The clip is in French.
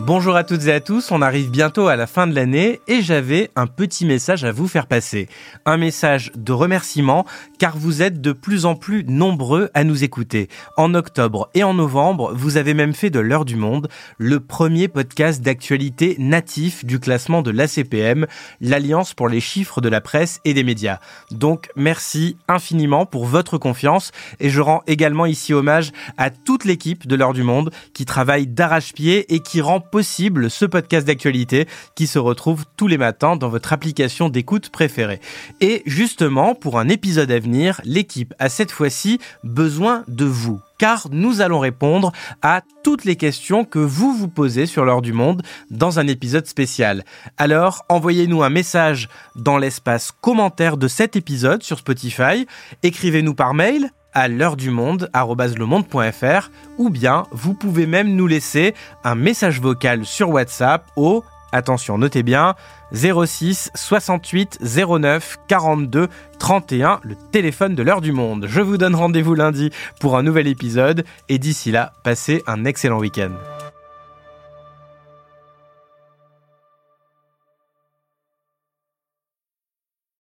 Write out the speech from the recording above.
Bonjour à toutes et à tous, on arrive bientôt à la fin de l'année et j'avais un petit message à vous faire passer. Un message de remerciement car vous êtes de plus en plus nombreux à nous écouter. En octobre et en novembre, vous avez même fait de l'heure du monde le premier podcast d'actualité natif du classement de l'ACPM, l'Alliance pour les chiffres de la presse et des médias. Donc merci infiniment pour votre confiance et je rends également ici hommage à toute l'équipe de l'heure du monde qui travaille d'arrache-pied et qui rend possible ce podcast d'actualité qui se retrouve tous les matins dans votre application d'écoute préférée. Et justement, pour un épisode à venir, l'équipe a cette fois-ci besoin de vous car nous allons répondre à toutes les questions que vous vous posez sur l'heure du monde dans un épisode spécial. Alors, envoyez-nous un message dans l'espace commentaire de cet épisode sur Spotify, écrivez-nous par mail à l'heure du monde, @lemonde.fr ou bien vous pouvez même nous laisser un message vocal sur WhatsApp au attention, notez bien 06 68 09 42 31, le téléphone de l'heure du monde. Je vous donne rendez-vous lundi pour un nouvel épisode et d'ici là, passez un excellent week-end.